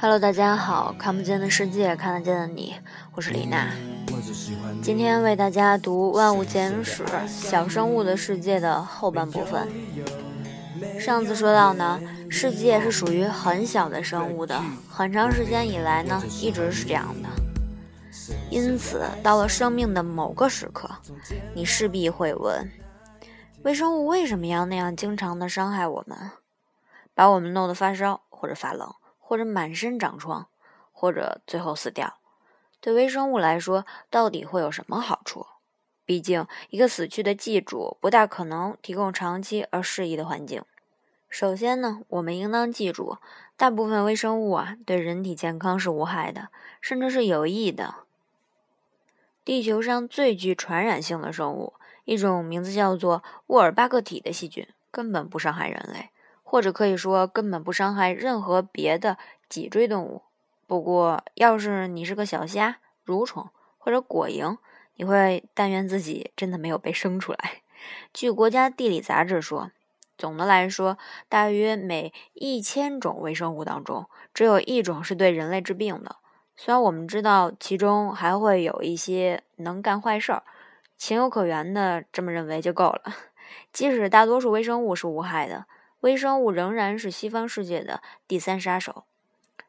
Hello，大家好，看不见的世界，看得见的你，我是李娜。今天为大家读《万物简史：小生物的世界》的后半部分。上次说到呢，世界是属于很小的生物的，很长时间以来呢，一直是这样的。因此，到了生命的某个时刻，你势必会问：微生物为什么要那样经常的伤害我们，把我们弄得发烧或者发冷？或者满身长疮，或者最后死掉，对微生物来说，到底会有什么好处？毕竟，一个死去的寄主不大可能提供长期而适宜的环境。首先呢，我们应当记住，大部分微生物啊，对人体健康是无害的，甚至是有益的。地球上最具传染性的生物，一种名字叫做沃尔巴克体的细菌，根本不伤害人类。或者可以说，根本不伤害任何别的脊椎动物。不过，要是你是个小虾、蠕虫或者果蝇，你会但愿自己真的没有被生出来。据国家地理杂志说，总的来说，大约每一千种微生物当中，只有一种是对人类致病的。虽然我们知道其中还会有一些能干坏事儿，情有可原的这么认为就够了。即使大多数微生物是无害的。微生物仍然是西方世界的第三杀手，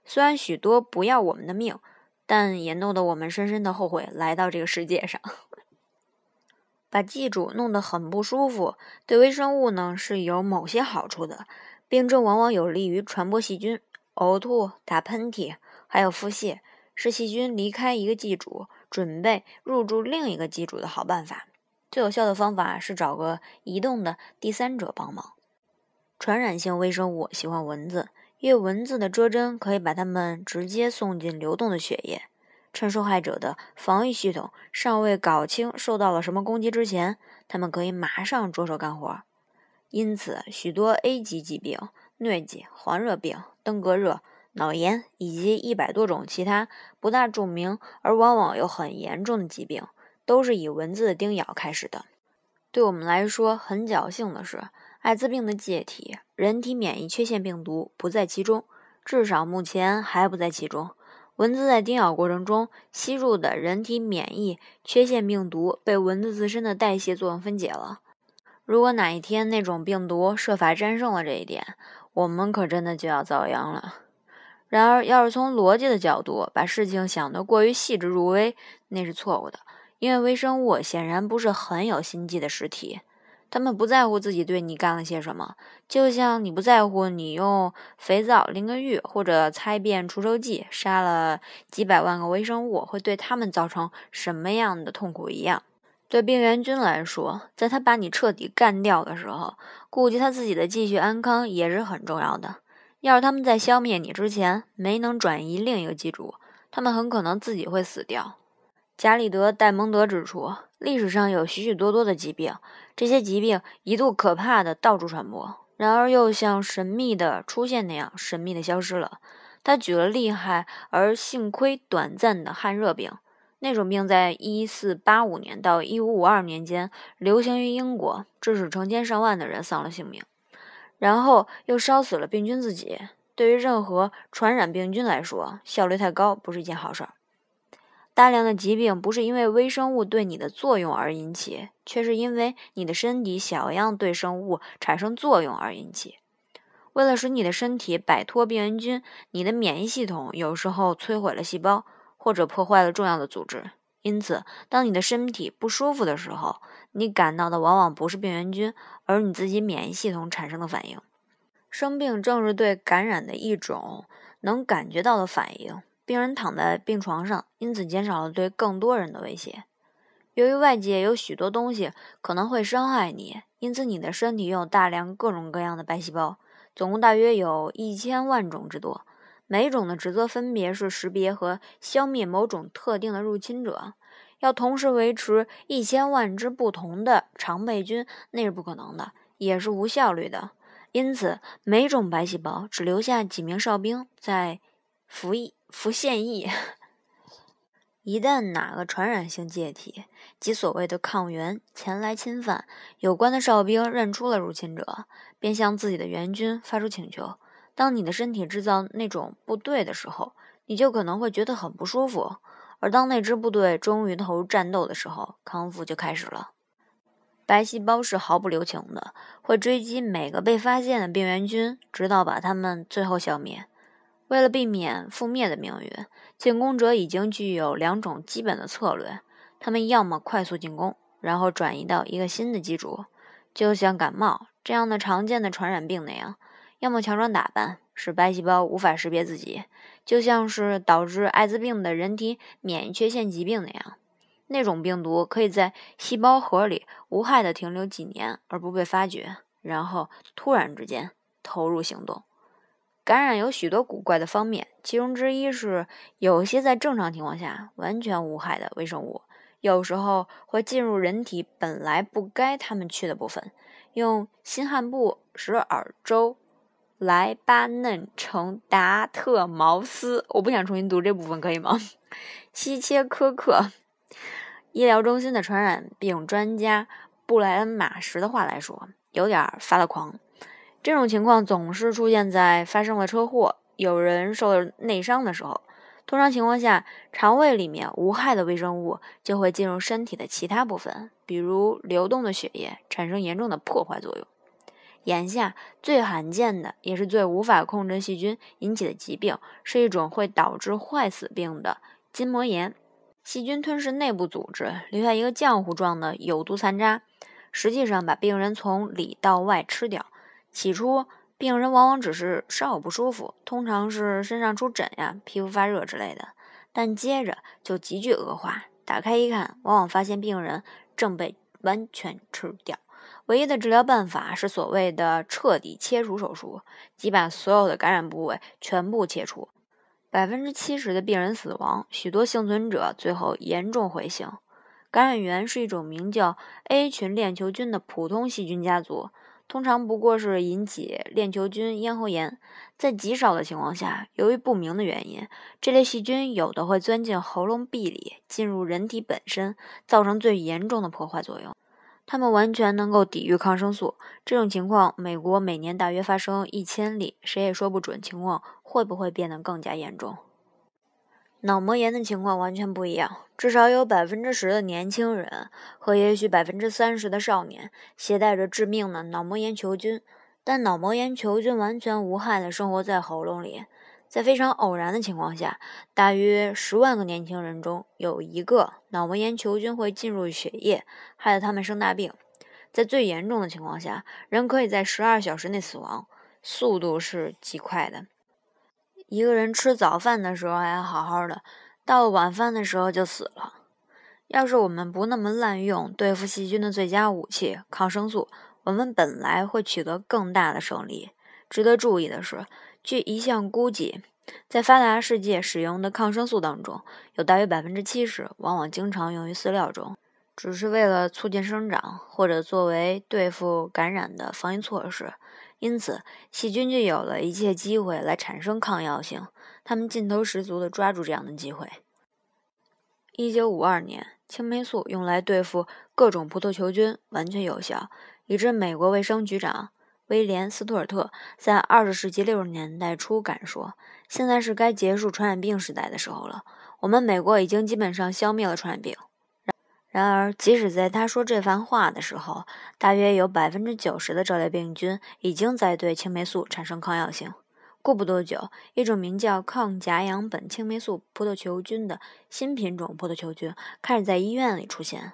虽然许多不要我们的命，但也弄得我们深深的后悔来到这个世界上。把寄主弄得很不舒服，对微生物呢是有某些好处的。病症往往有利于传播细菌，呕吐、打喷嚏，还有腹泻，是细菌离开一个寄主，准备入住另一个寄主的好办法。最有效的方法是找个移动的第三者帮忙。传染性微生物喜欢蚊子，因为蚊子的蛰针可以把它们直接送进流动的血液。趁受害者的防御系统尚未搞清受到了什么攻击之前，他们可以马上着手干活。因此，许多 A 级疾病、疟疾、黄热病、登革热、脑炎以及一百多种其他不大著名而往往又很严重的疾病，都是以蚊子的叮咬开始的。对我们来说，很侥幸的是。艾滋病的介体人体免疫缺陷病毒不在其中，至少目前还不在其中。蚊子在叮咬过程中吸入的人体免疫缺陷病毒被蚊子自身的代谢作用分解了。如果哪一天那种病毒设法战胜了这一点，我们可真的就要遭殃了。然而，要是从逻辑的角度把事情想得过于细致入微，那是错误的，因为微生物显然不是很有心计的实体。他们不在乎自己对你干了些什么，就像你不在乎你用肥皂淋个浴或者擦一遍除臭剂杀了几百万个微生物会对他们造成什么样的痛苦一样。对病原菌来说，在他把你彻底干掉的时候，顾及他自己的继续安康也是很重要的。要是他们在消灭你之前没能转移另一个寄主，他们很可能自己会死掉。加里德·戴蒙德指出，历史上有许许多多的疾病，这些疾病一度可怕的到处传播，然而又像神秘的出现那样神秘的消失了。他举了厉害而幸亏短暂的汗热病，那种病在1485年到1552年间流行于英国，致使成千上万的人丧了性命，然后又烧死了病菌自己。对于任何传染病菌来说，效率太高不是一件好事儿。大量的疾病不是因为微生物对你的作用而引起，却是因为你的身体小样对生物产生作用而引起。为了使你的身体摆脱病原菌，你的免疫系统有时候摧毁了细胞，或者破坏了重要的组织。因此，当你的身体不舒服的时候，你感到的往往不是病原菌，而你自己免疫系统产生的反应。生病正是对感染的一种能感觉到的反应。病人躺在病床上，因此减少了对更多人的威胁。由于外界有许多东西可能会伤害你，因此你的身体拥有大量各种各样的白细胞，总共大约有一千万种之多。每种的职责分别是识别和消灭某种特定的入侵者。要同时维持一千万只不同的常备军，那是不可能的，也是无效率的。因此，每种白细胞只留下几名哨兵在服役。服现役。一旦哪个传染性介体及所谓的抗原前来侵犯，有关的哨兵认出了入侵者，便向自己的援军发出请求。当你的身体制造那种部队的时候，你就可能会觉得很不舒服。而当那支部队终于投入战斗的时候，康复就开始了。白细胞是毫不留情的，会追击每个被发现的病原菌，直到把它们最后消灭。为了避免覆灭的命运，进攻者已经具有两种基本的策略：他们要么快速进攻，然后转移到一个新的基础，就像感冒这样的常见的传染病那样；要么强装打扮，使白细胞无法识别自己，就像是导致艾滋病的人体免疫缺陷疾病那样。那种病毒可以在细胞核里无害地停留几年而不被发觉，然后突然之间投入行动。感染有许多古怪的方面，其中之一是有些在正常情况下完全无害的微生物，有时候会进入人体本来不该它们去的部分。用新罕布什尔州莱巴嫩城达特茅斯，我不想重新读这部分，可以吗？希切科克医疗中心的传染病专家布莱恩马什的话来说，有点发了狂。这种情况总是出现在发生了车祸、有人受了内伤的时候。通常情况下，肠胃里面无害的微生物就会进入身体的其他部分，比如流动的血液，产生严重的破坏作用。眼下最罕见的，也是最无法控制细菌引起的疾病，是一种会导致坏死病的筋膜炎。细菌吞噬内部组织，留下一个浆糊状的有毒残渣，实际上把病人从里到外吃掉。起初，病人往往只是稍有不舒服，通常是身上出疹呀、皮肤发热之类的，但接着就急剧恶化。打开一看，往往发现病人正被完全吃掉。唯一的治疗办法是所谓的彻底切除手术，即把所有的感染部位全部切除。百分之七十的病人死亡，许多幸存者最后严重毁形。感染源是一种名叫 A 群链球菌的普通细菌家族。通常不过是引起链球菌咽喉炎，在极少的情况下，由于不明的原因，这类细菌有的会钻进喉咙壁里，进入人体本身，造成最严重的破坏作用。它们完全能够抵御抗生素。这种情况，美国每年大约发生一千例，谁也说不准情况会不会变得更加严重。脑膜炎的情况完全不一样，至少有百分之十的年轻人和也许百分之三十的少年携带着致命的脑膜炎球菌，但脑膜炎球菌完全无害地生活在喉咙里。在非常偶然的情况下，大约十万个年轻人中有一个脑膜炎球菌会进入血液，害得他们生大病。在最严重的情况下，人可以在十二小时内死亡，速度是极快的。一个人吃早饭的时候还好好的，到了晚饭的时候就死了。要是我们不那么滥用对付细菌的最佳武器——抗生素，我们本来会取得更大的胜利。值得注意的是，据一项估计，在发达世界使用的抗生素当中，有大约百分之七十往往经常用于饲料中，只是为了促进生长或者作为对付感染的防疫措施。因此，细菌就有了一切机会来产生抗药性。他们劲头十足地抓住这样的机会。一九五二年，青霉素用来对付各种葡萄球菌完全有效，以致美国卫生局长威廉·斯图尔特在二十世纪六十年代初敢说：“现在是该结束传染病时代的时候了。我们美国已经基本上消灭了传染病。”然而，即使在他说这番话的时候，大约有百分之九十的这类病菌已经在对青霉素产生抗药性。过不多久，一种名叫抗甲氧苯青霉素葡萄球菌的新品种葡萄球菌开始在医院里出现。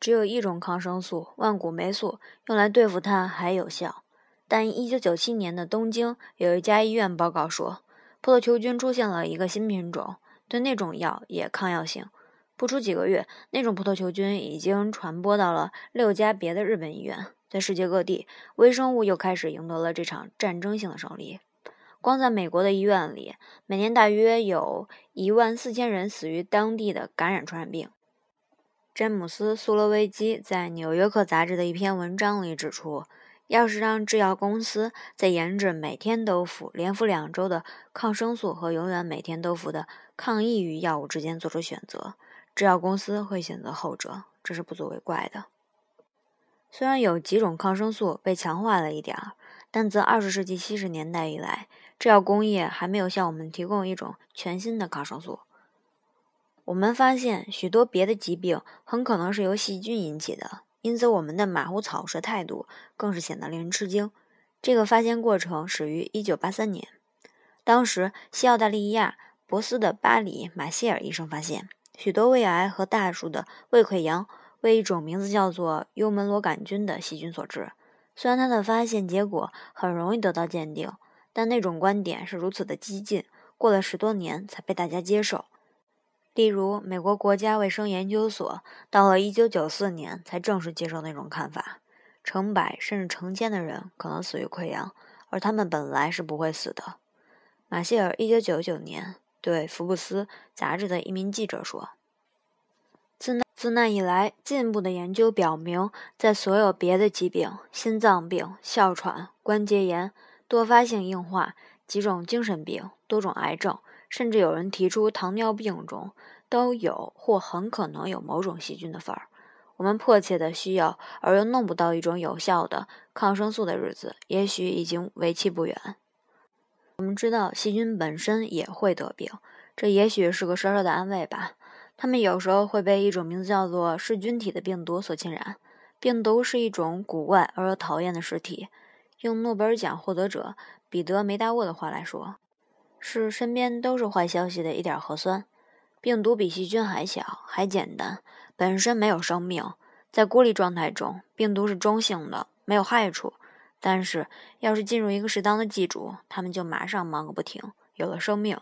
只有一种抗生素——万古霉素，用来对付它还有效。但1997年的东京有一家医院报告说，葡萄球菌出现了一个新品种，对那种药也抗药性。不出几个月，那种葡萄球菌已经传播到了六家别的日本医院。在世界各地，微生物又开始赢得了这场战争性的胜利。光在美国的医院里，每年大约有一万四千人死于当地的感染传染病。詹姆斯·苏罗维基在《纽约客》杂志的一篇文章里指出，要是让制药公司在研制每天都服、连服两周的抗生素和永远每天都服的抗抑郁药物之间做出选择，制药公司会选择后者，这是不足为怪的。虽然有几种抗生素被强化了一点儿，但自二十世纪七十年代以来，制药工业还没有向我们提供一种全新的抗生素。我们发现许多别的疾病很可能是由细菌引起的，因此我们的马虎草率态度更是显得令人吃惊。这个发现过程始于1983年，当时西澳大利亚博斯的巴里马歇尔医生发现，许多胃癌和大鼠的胃溃疡为一种名字叫做幽门螺杆菌的细菌所致。虽然它的发现结果很容易得到鉴定，但那种观点是如此的激进，过了十多年才被大家接受。例如，美国国家卫生研究所到了1994年才正式接受那种看法：成百甚至成千的人可能死于溃疡，而他们本来是不会死的。马歇尔1999年对《福布斯》杂志的一名记者说：“自那自那以来，进一步的研究表明，在所有别的疾病、心脏病、哮喘、关节炎、多发性硬化、几种精神病、多种癌症。”甚至有人提出，糖尿病中都有或很可能有某种细菌的份儿。我们迫切的需要而又弄不到一种有效的抗生素的日子，也许已经为期不远。我们知道细菌本身也会得病，这也许是个稍稍的安慰吧。它们有时候会被一种名字叫做噬菌体的病毒所侵染。病毒是一种古怪而又讨厌的实体。用诺贝尔奖获得者彼得梅达沃的话来说。是身边都是坏消息的一点核酸，病毒比细菌还小，还简单，本身没有生命，在孤立状态中，病毒是中性的，没有害处。但是，要是进入一个适当的寄主，它们就马上忙个不停，有了生命。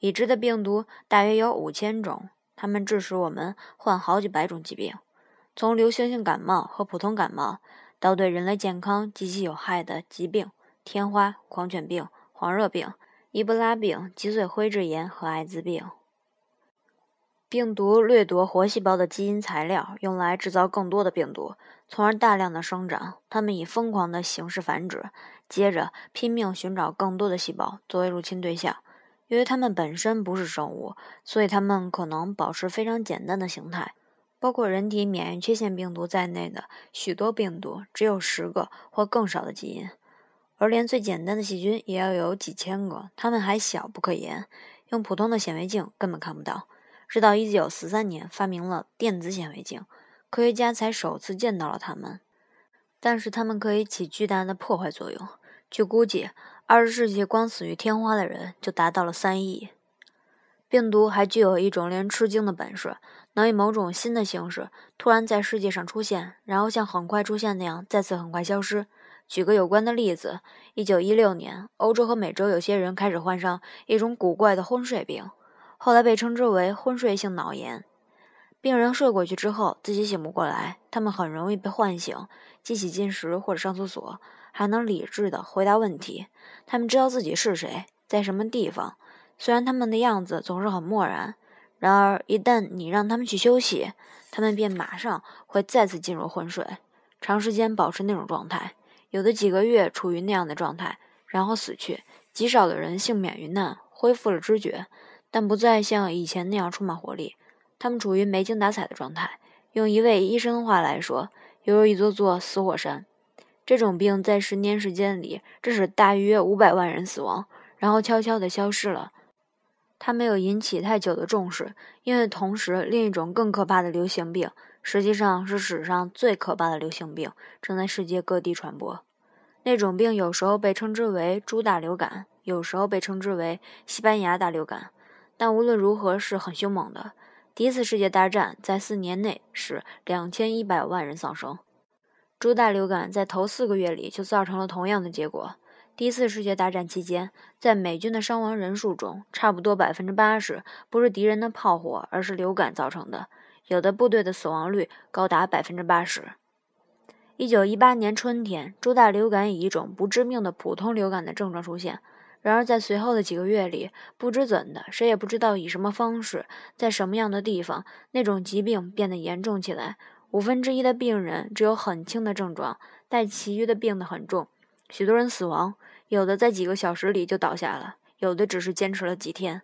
已知的病毒大约有五千种，它们致使我们患好几百种疾病，从流行性感冒和普通感冒，到对人类健康极其有害的疾病——天花、狂犬病、黄热病。伊布拉病、脊髓灰质炎和艾滋病。病毒掠夺活细胞的基因材料，用来制造更多的病毒，从而大量的生长。它们以疯狂的形式繁殖，接着拼命寻找更多的细胞作为入侵对象。由于它们本身不是生物，所以它们可能保持非常简单的形态。包括人体免疫缺陷病毒在内的许多病毒，只有十个或更少的基因。而连最简单的细菌也要有几千个，它们还小不可言，用普通的显微镜根本看不到。直到1943年发明了电子显微镜，科学家才首次见到了它们。但是它们可以起巨大的破坏作用。据估计，20世纪光死于天花的人就达到了3亿。病毒还具有一种令人吃惊的本事，能以某种新的形式突然在世界上出现，然后像很快出现那样再次很快消失。举个有关的例子：一九一六年，欧洲和美洲有些人开始患上一种古怪的昏睡病，后来被称之为昏睡性脑炎。病人睡过去之后自己醒不过来，他们很容易被唤醒，记起进食或者上厕所，还能理智地回答问题。他们知道自己是谁，在什么地方，虽然他们的样子总是很漠然。然而，一旦你让他们去休息，他们便马上会再次进入昏睡，长时间保持那种状态。有的几个月处于那样的状态，然后死去；极少的人幸免于难，恢复了知觉，但不再像以前那样充满活力。他们处于没精打采的状态。用一位医生的话来说，犹如一座座死火山。这种病在十年时间里致使大约五百万人死亡，然后悄悄地消失了。它没有引起太久的重视，因为同时另一种更可怕的流行病。实际上是史上最可怕的流行病，正在世界各地传播。那种病有时候被称之为猪大流感，有时候被称之为西班牙大流感，但无论如何是很凶猛的。第一次世界大战在四年内使两千一百万人丧生。猪大流感在头四个月里就造成了同样的结果。第一次世界大战期间，在美军的伤亡人数中，差不多百分之八十不是敌人的炮火，而是流感造成的。有的部队的死亡率高达百分之八十。一九一八年春天，猪大流感以一种不致命的普通流感的症状出现。然而，在随后的几个月里，不知怎的，谁也不知道以什么方式，在什么样的地方，那种疾病变得严重起来。五分之一的病人只有很轻的症状，但其余的病得很重。许多人死亡，有的在几个小时里就倒下了，有的只是坚持了几天。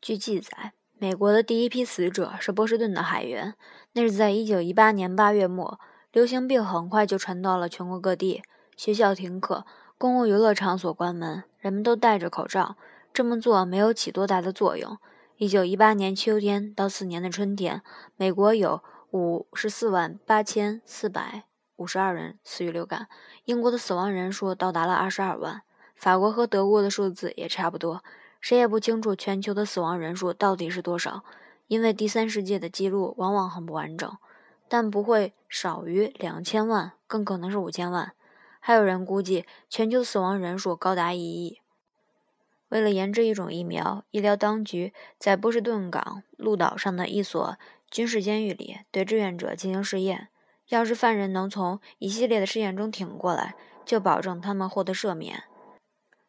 据记载。美国的第一批死者是波士顿的海员，那是在一九一八年八月末。流行病很快就传到了全国各地，学校停课，公共娱乐场所关门，人们都戴着口罩。这么做没有起多大的作用。一九一八年秋天到次年的春天，美国有五十四万八千四百五十二人死于流感，英国的死亡人数到达了二十二万，法国和德国的数字也差不多。谁也不清楚全球的死亡人数到底是多少，因为第三世界的记录往往很不完整，但不会少于两千万，更可能是五千万。还有人估计全球死亡人数高达一亿。为了研制一种疫苗，医疗当局在波士顿港鹿岛上的一所军事监狱里对志愿者进行试验。要是犯人能从一系列的试验中挺过来，就保证他们获得赦免。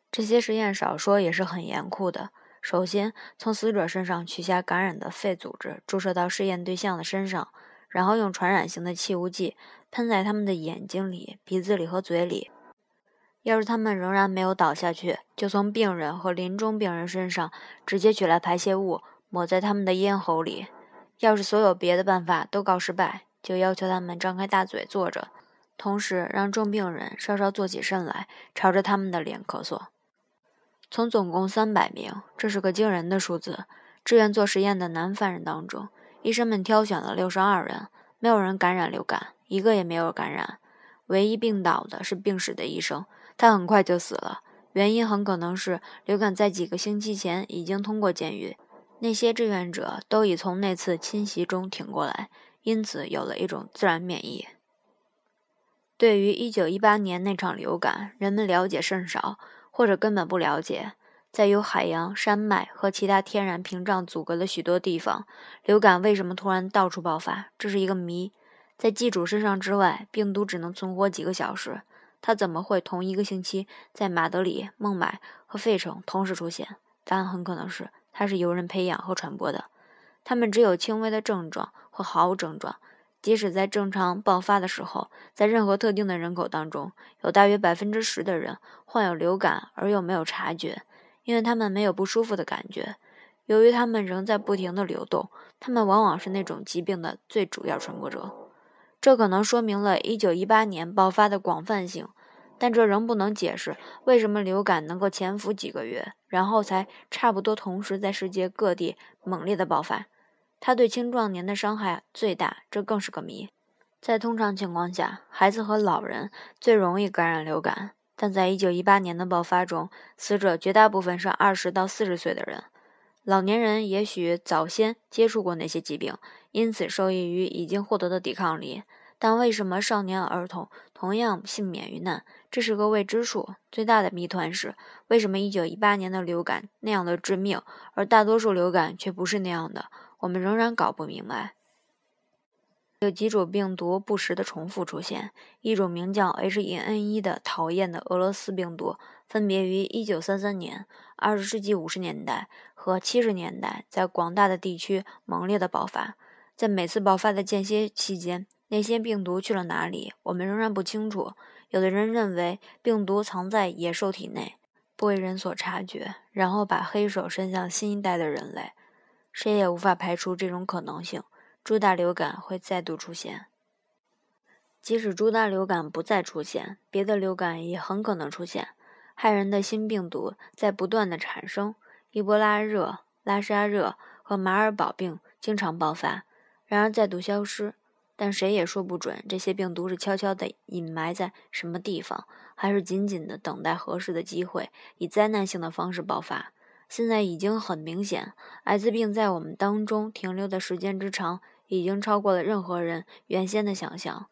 这些实验少说也是很严酷的。首先，从死者身上取下感染的肺组织，注射到试验对象的身上，然后用传染性的气雾剂喷在他们的眼睛里、鼻子里和嘴里。要是他们仍然没有倒下去，就从病人和临终病人身上直接取来排泄物，抹在他们的咽喉里。要是所有别的办法都告失败，就要求他们张开大嘴坐着，同时让重病人稍稍坐起身来，朝着他们的脸咳嗽。从总共三百名，这是个惊人的数字，志愿做实验的男犯人当中，医生们挑选了六十二人，没有人感染流感，一个也没有感染。唯一病倒的是病史的医生。他很快就死了，原因很可能是流感在几个星期前已经通过监狱，那些志愿者都已从那次侵袭中挺过来，因此有了一种自然免疫。对于1918年那场流感，人们了解甚少，或者根本不了解。在有海洋、山脉和其他天然屏障阻隔的许多地方，流感为什么突然到处爆发？这是一个谜。在寄主身上之外，病毒只能存活几个小时。它怎么会同一个星期在马德里、孟买和费城同时出现？答案很可能是它是由人培养和传播的。它们只有轻微的症状或毫无症状。即使在正常爆发的时候，在任何特定的人口当中，有大约百分之十的人患有流感而又没有察觉，因为他们没有不舒服的感觉。由于他们仍在不停地流动，他们往往是那种疾病的最主要传播者。这可能说明了1918年爆发的广泛性，但这仍不能解释为什么流感能够潜伏几个月，然后才差不多同时在世界各地猛烈的爆发。它对青壮年的伤害最大，这更是个谜。在通常情况下，孩子和老人最容易感染流感，但在1918年的爆发中，死者绝大部分是20到40岁的人。老年人也许早先接触过那些疾病。因此受益于已经获得的抵抗力，但为什么少年儿童同样幸免于难？这是个未知数。最大的谜团是，为什么1918年的流感那样的致命，而大多数流感却不是那样的？我们仍然搞不明白。有几种病毒不时的重复出现，一种名叫 H1N1 的讨厌的俄罗斯病毒，分别于1933年、20世纪50年代和70年代在广大的地区猛烈的爆发。在每次爆发的间歇期间，那些病毒去了哪里？我们仍然不清楚。有的人认为病毒藏在野兽体内，不为人所察觉，然后把黑手伸向新一代的人类。谁也无法排除这种可能性：猪大流感会再度出现。即使猪大流感不再出现，别的流感也很可能出现。害人的新病毒在不断的产生，伊波拉热、拉沙热和马尔堡病经常爆发。然而再度消失，但谁也说不准这些病毒是悄悄地隐埋在什么地方，还是紧紧地等待合适的机会，以灾难性的方式爆发。现在已经很明显，艾滋病在我们当中停留的时间之长，已经超过了任何人原先的想象。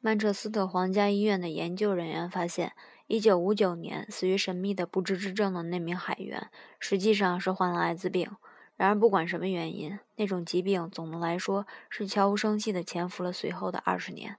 曼彻斯特皇家医院的研究人员发现，1959年死于神秘的不治之症的那名海员，实际上是患了艾滋病。然而，不管什么原因，那种疾病总的来说是悄无声息地潜伏了随后的二十年。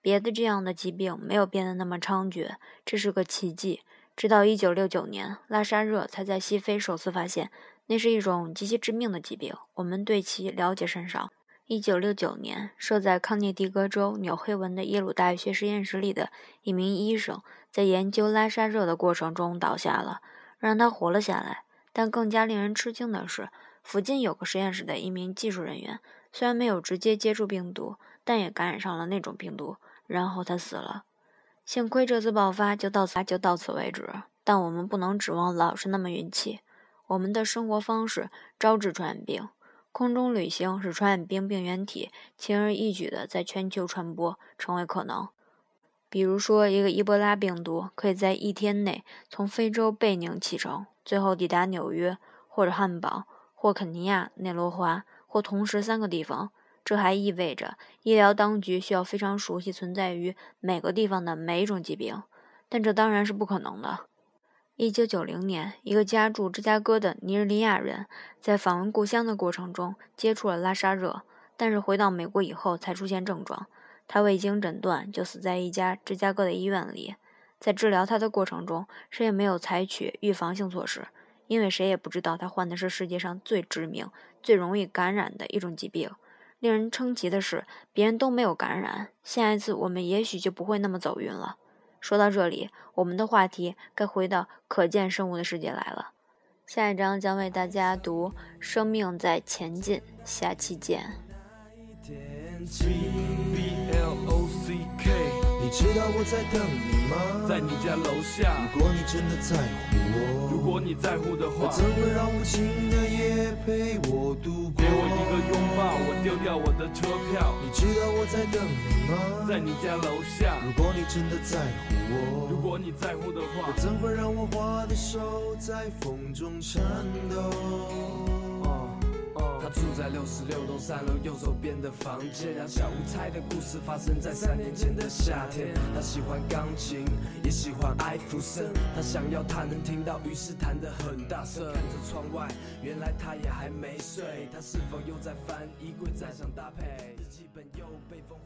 别的这样的疾病没有变得那么猖獗，这是个奇迹。直到1969年，拉沙热才在西非首次发现，那是一种极其致命的疾病。我们对其了解甚少。1969年，设在康涅狄格州纽黑文的耶鲁大学实验室里的一名医生，在研究拉沙热的过程中倒下了，让他活了下来。但更加令人吃惊的是，附近有个实验室的一名技术人员，虽然没有直接接触病毒，但也感染上了那种病毒，然后他死了。幸亏这次爆发就到此就到此为止，但我们不能指望老是那么运气。我们的生活方式招致传染病，空中旅行使传染病病原体轻而易举地在全球传播成为可能。比如说，一个伊波拉病毒可以在一天内从非洲贝宁启程，最后抵达纽约或者汉堡或肯尼亚内罗华或同时三个地方。这还意味着医疗当局需要非常熟悉存在于每个地方的每一种疾病，但这当然是不可能的。一九九零年，一个家住芝加哥的尼日利亚人在访问故乡的过程中接触了拉沙热，但是回到美国以后才出现症状。他未经诊断就死在一家芝加哥的医院里。在治疗他的过程中，谁也没有采取预防性措施，因为谁也不知道他患的是世界上最致命、最容易感染的一种疾病。令人称奇的是，别人都没有感染。下一次我们也许就不会那么走运了。说到这里，我们的话题该回到可见生物的世界来了。下一章将为大家读《生命在前进》，下期见。你知道我在等你吗？在你家楼下。如果你真的在乎我，如果你在乎的话，怎会让无情的夜陪我度过？给我一个拥抱，我丢掉我的车票。你知道我在等你吗？在你家楼下。如果你真的在乎我，如果你在乎的话，怎会让我花的手在风中颤抖？住在六十六栋三楼右手边的房间，让小无猜的故事发生在三年前的夏天。他喜欢钢琴，也喜欢艾弗森。他想要他能听到，于是弹得很大声。看着窗外，原来他也还没睡。他是否又在翻衣柜，再想搭配？日记本又被封。